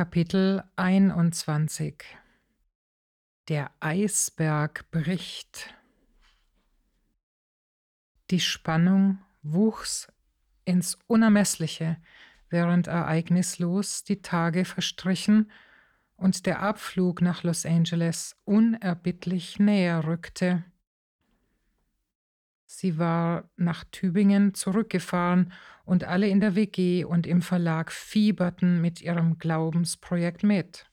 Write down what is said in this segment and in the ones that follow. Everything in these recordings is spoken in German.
Kapitel 21 Der Eisberg bricht. Die Spannung wuchs ins Unermessliche, während ereignislos die Tage verstrichen und der Abflug nach Los Angeles unerbittlich näher rückte. Sie war nach Tübingen zurückgefahren und alle in der WG und im Verlag fieberten mit ihrem Glaubensprojekt mit.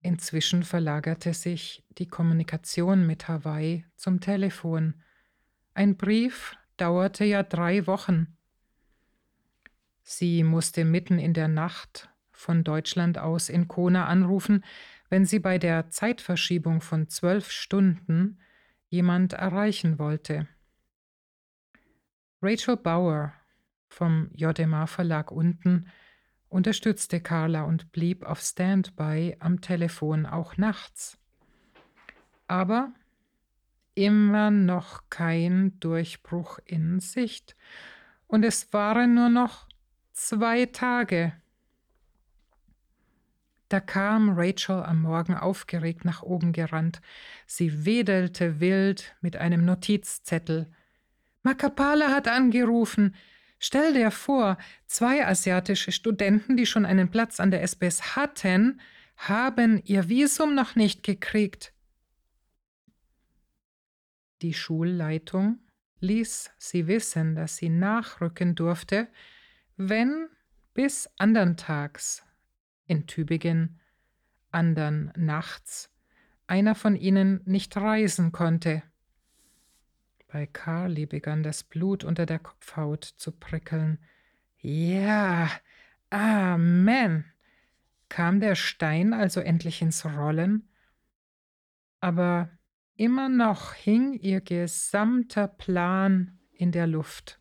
Inzwischen verlagerte sich die Kommunikation mit Hawaii zum Telefon. Ein Brief dauerte ja drei Wochen. Sie musste mitten in der Nacht von Deutschland aus in Kona anrufen, wenn sie bei der Zeitverschiebung von zwölf Stunden jemand erreichen wollte. Rachel Bauer vom JMA Verlag unten unterstützte Carla und blieb auf Standby am Telefon auch nachts. Aber immer noch kein Durchbruch in Sicht. Und es waren nur noch zwei Tage. Da kam Rachel am Morgen aufgeregt nach oben gerannt. Sie wedelte wild mit einem Notizzettel. Makapala hat angerufen. Stell dir vor, zwei asiatische Studenten, die schon einen Platz an der SBS hatten, haben ihr Visum noch nicht gekriegt. Die Schulleitung ließ sie wissen, dass sie nachrücken durfte, wenn bis andern Tags in Tübingen, andern nachts, einer von ihnen nicht reisen konnte. Bei Carly begann das Blut unter der Kopfhaut zu prickeln. Ja, Amen. Kam der Stein also endlich ins Rollen? Aber immer noch hing ihr gesamter Plan in der Luft.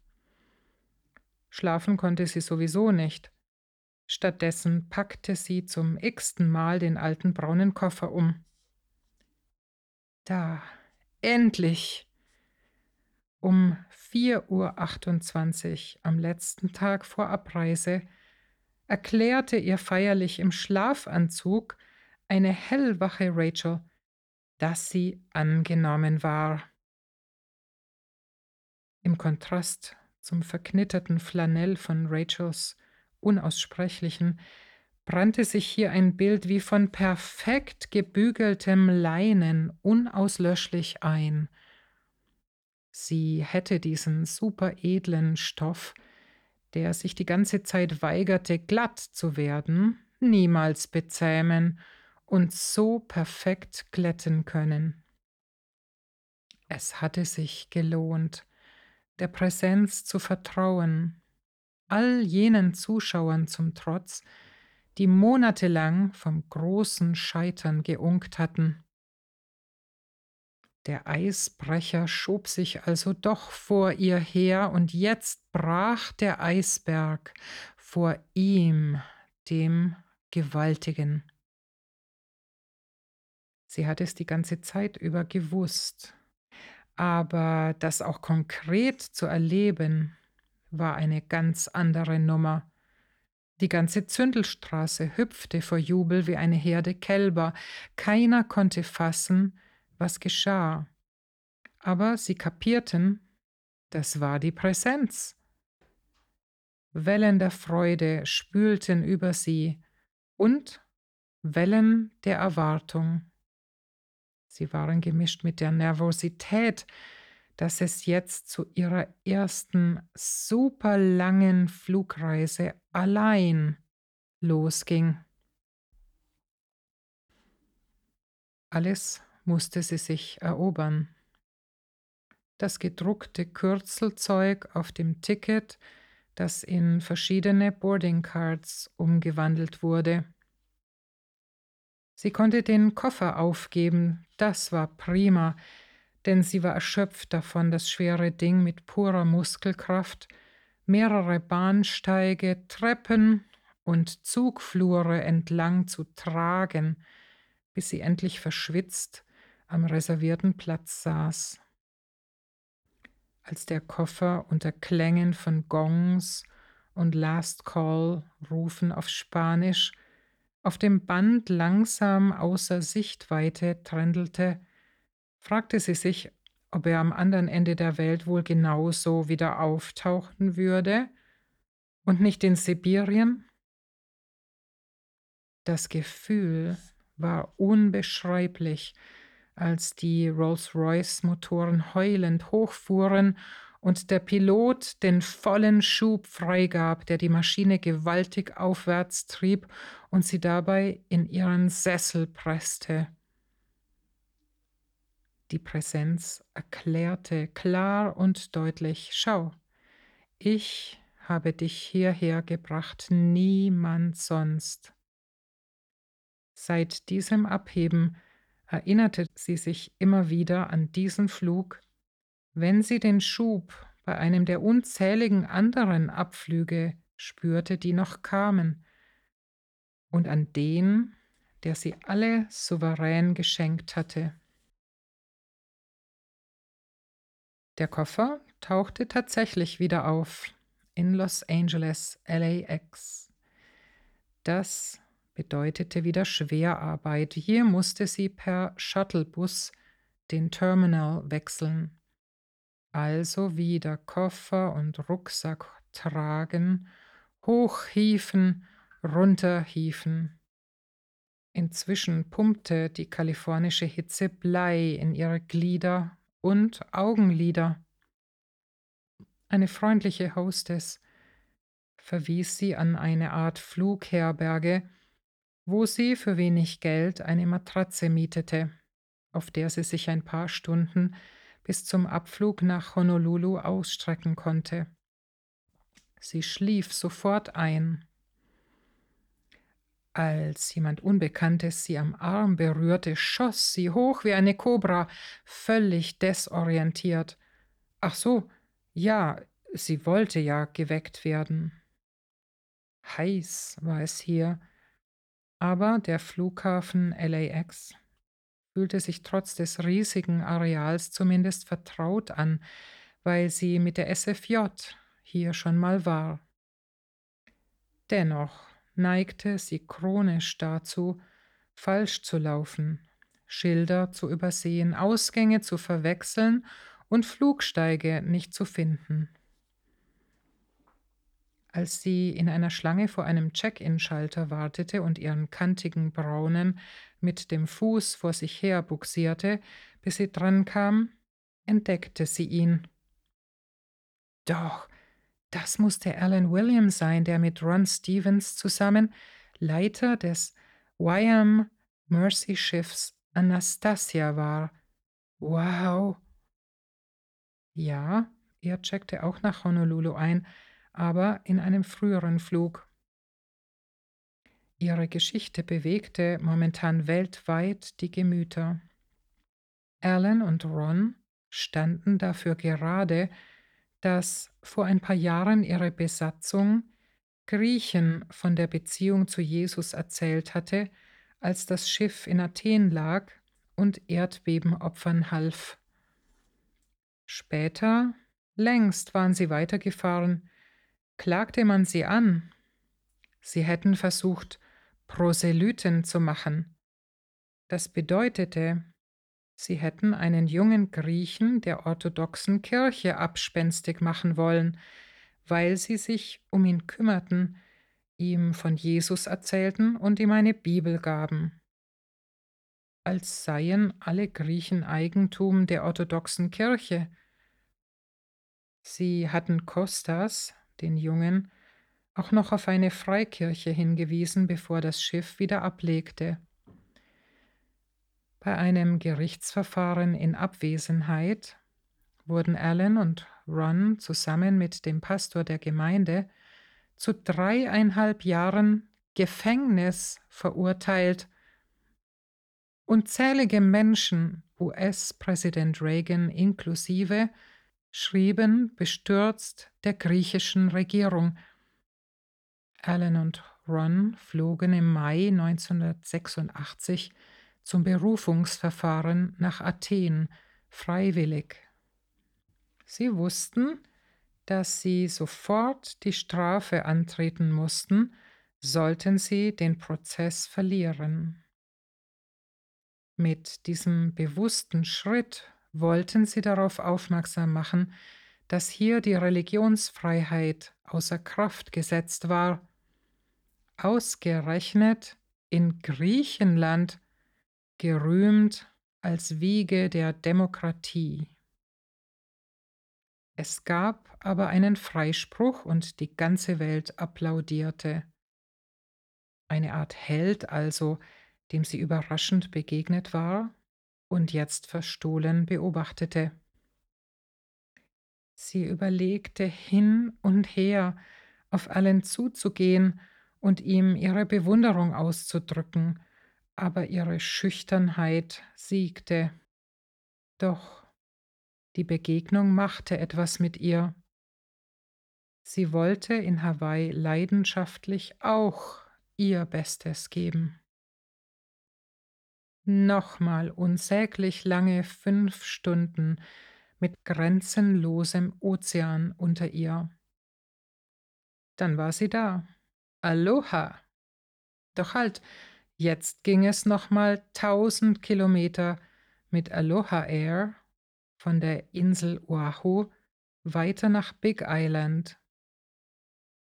Schlafen konnte sie sowieso nicht. Stattdessen packte sie zum x-ten Mal den alten braunen Koffer um. Da, endlich! Um 4.28 Uhr am letzten Tag vor Abreise erklärte ihr feierlich im Schlafanzug eine hellwache Rachel, dass sie angenommen war. Im Kontrast zum verknitterten Flanell von Rachels Unaussprechlichen, brannte sich hier ein Bild wie von perfekt gebügeltem Leinen unauslöschlich ein. Sie hätte diesen superedlen Stoff, der sich die ganze Zeit weigerte, glatt zu werden, niemals bezähmen und so perfekt glätten können. Es hatte sich gelohnt, der Präsenz zu vertrauen, all jenen Zuschauern zum Trotz, die monatelang vom großen Scheitern geunkt hatten. Der Eisbrecher schob sich also doch vor ihr her, und jetzt brach der Eisberg vor ihm, dem Gewaltigen. Sie hat es die ganze Zeit über gewusst, aber das auch konkret zu erleben, war eine ganz andere Nummer. Die ganze Zündelstraße hüpfte vor Jubel wie eine Herde Kälber. Keiner konnte fassen, was geschah. Aber sie kapierten, das war die Präsenz. Wellen der Freude spülten über sie und Wellen der Erwartung. Sie waren gemischt mit der Nervosität, dass es jetzt zu ihrer ersten super langen Flugreise allein losging. Alles musste sie sich erobern. Das gedruckte Kürzelzeug auf dem Ticket, das in verschiedene Boarding Cards umgewandelt wurde. Sie konnte den Koffer aufgeben, das war prima, denn sie war erschöpft davon, das schwere Ding mit purer Muskelkraft, mehrere Bahnsteige, Treppen und Zugflure entlang zu tragen, bis sie endlich verschwitzt am reservierten Platz saß. Als der Koffer unter Klängen von Gongs und Last Call rufen auf Spanisch auf dem Band langsam außer Sichtweite trändelte, fragte sie sich, ob er am anderen Ende der Welt wohl genauso wieder auftauchen würde und nicht in Sibirien? Das Gefühl war unbeschreiblich, als die Rolls-Royce-Motoren heulend hochfuhren und der Pilot den vollen Schub freigab, der die Maschine gewaltig aufwärts trieb und sie dabei in ihren Sessel presste. Die Präsenz erklärte klar und deutlich, schau, ich habe dich hierher gebracht, niemand sonst. Seit diesem Abheben erinnerte sie sich immer wieder an diesen Flug, wenn sie den Schub bei einem der unzähligen anderen Abflüge spürte, die noch kamen, und an den, der sie alle souverän geschenkt hatte. Der Koffer tauchte tatsächlich wieder auf in Los Angeles, LAX. Das bedeutete wieder Schwerarbeit. Hier musste sie per Shuttlebus den Terminal wechseln. Also wieder Koffer und Rucksack tragen, hochhieven, runterhieven. Inzwischen pumpte die kalifornische Hitze Blei in ihre Glieder und Augenlider. Eine freundliche Hostess verwies sie an eine Art Flugherberge, wo sie für wenig Geld eine Matratze mietete, auf der sie sich ein paar Stunden bis zum Abflug nach Honolulu ausstrecken konnte. Sie schlief sofort ein. Als jemand Unbekanntes sie am Arm berührte, schoss sie hoch wie eine Kobra, völlig desorientiert. Ach so, ja, sie wollte ja geweckt werden. Heiß war es hier, aber der Flughafen LAX fühlte sich trotz des riesigen Areals zumindest vertraut an, weil sie mit der SFJ hier schon mal war. Dennoch neigte sie chronisch dazu, falsch zu laufen, Schilder zu übersehen, Ausgänge zu verwechseln und Flugsteige nicht zu finden. Als sie in einer Schlange vor einem Check-in-Schalter wartete und ihren kantigen Braunen mit dem Fuß vor sich her buxierte, bis sie drankam, entdeckte sie ihn. Doch, das musste Alan Williams sein, der mit Ron Stevens zusammen Leiter des YM Mercy Schiffs Anastasia war. Wow. Ja, er checkte auch nach Honolulu ein, aber in einem früheren Flug. Ihre Geschichte bewegte momentan weltweit die Gemüter. Alan und Ron standen dafür gerade, dass vor ein paar Jahren ihre Besatzung Griechen von der Beziehung zu Jesus erzählt hatte, als das Schiff in Athen lag und Erdbebenopfern half. Später, längst waren sie weitergefahren, klagte man sie an. Sie hätten versucht, Proselyten zu machen. Das bedeutete, sie hätten einen jungen Griechen der orthodoxen Kirche abspenstig machen wollen, weil sie sich um ihn kümmerten, ihm von Jesus erzählten und ihm eine Bibel gaben. Als seien alle Griechen Eigentum der orthodoxen Kirche. Sie hatten Kostas, den Jungen, auch noch auf eine Freikirche hingewiesen, bevor das Schiff wieder ablegte. Bei einem Gerichtsverfahren in Abwesenheit wurden Alan und Ron zusammen mit dem Pastor der Gemeinde zu dreieinhalb Jahren Gefängnis verurteilt. Unzählige Menschen, US-Präsident Reagan inklusive, schrieben bestürzt der griechischen Regierung. Alan und Ron flogen im Mai 1986 zum Berufungsverfahren nach Athen freiwillig. Sie wussten, dass sie sofort die Strafe antreten mussten, sollten sie den Prozess verlieren. Mit diesem bewussten Schritt wollten sie darauf aufmerksam machen, dass hier die Religionsfreiheit außer Kraft gesetzt war. Ausgerechnet in Griechenland, gerühmt als Wiege der Demokratie. Es gab aber einen Freispruch und die ganze Welt applaudierte. Eine Art Held also, dem sie überraschend begegnet war und jetzt verstohlen beobachtete. Sie überlegte hin und her, auf allen zuzugehen und ihm ihre Bewunderung auszudrücken, aber ihre Schüchternheit siegte. Doch die Begegnung machte etwas mit ihr. Sie wollte in Hawaii leidenschaftlich auch ihr Bestes geben. Nochmal unsäglich lange fünf Stunden mit grenzenlosem Ozean unter ihr. Dann war sie da. Aloha! Doch halt, jetzt ging es nochmal tausend Kilometer mit Aloha Air von der Insel Oahu weiter nach Big Island.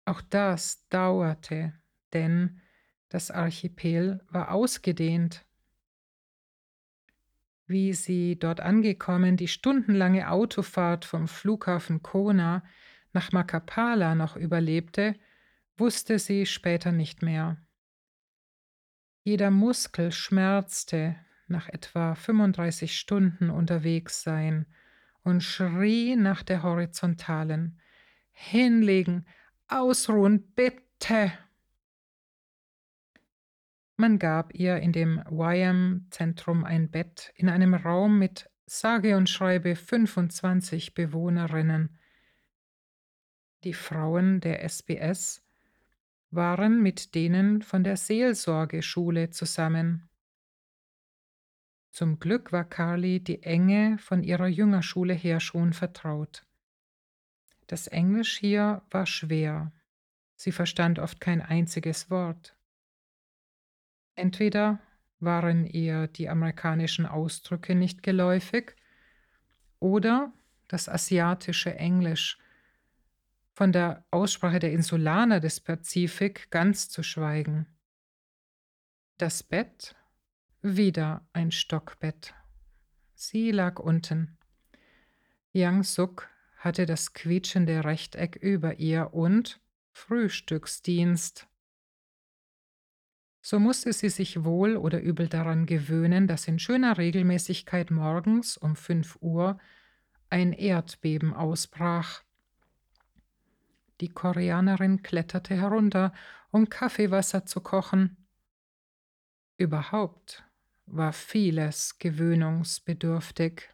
Auch das dauerte, denn das Archipel war ausgedehnt. Wie sie dort angekommen die stundenlange Autofahrt vom Flughafen Kona nach Makapala noch überlebte, wusste sie später nicht mehr. Jeder Muskel schmerzte nach etwa 35 Stunden unterwegs sein und schrie nach der horizontalen. Hinlegen, ausruhen, bitte! Man gab ihr in dem YM-Zentrum ein Bett in einem Raum mit sage und schreibe 25 Bewohnerinnen. Die Frauen der SBS waren mit denen von der Seelsorgeschule zusammen. Zum Glück war Carly die Enge von ihrer Jüngerschule her schon vertraut. Das Englisch hier war schwer. Sie verstand oft kein einziges Wort. Entweder waren ihr die amerikanischen Ausdrücke nicht geläufig oder das asiatische Englisch, von der Aussprache der Insulaner des Pazifik ganz zu schweigen. Das Bett, wieder ein Stockbett. Sie lag unten. Yang Suk hatte das quietschende Rechteck über ihr und Frühstücksdienst so musste sie sich wohl oder übel daran gewöhnen, dass in schöner Regelmäßigkeit morgens um fünf Uhr ein Erdbeben ausbrach. Die Koreanerin kletterte herunter, um Kaffeewasser zu kochen. Überhaupt war vieles gewöhnungsbedürftig.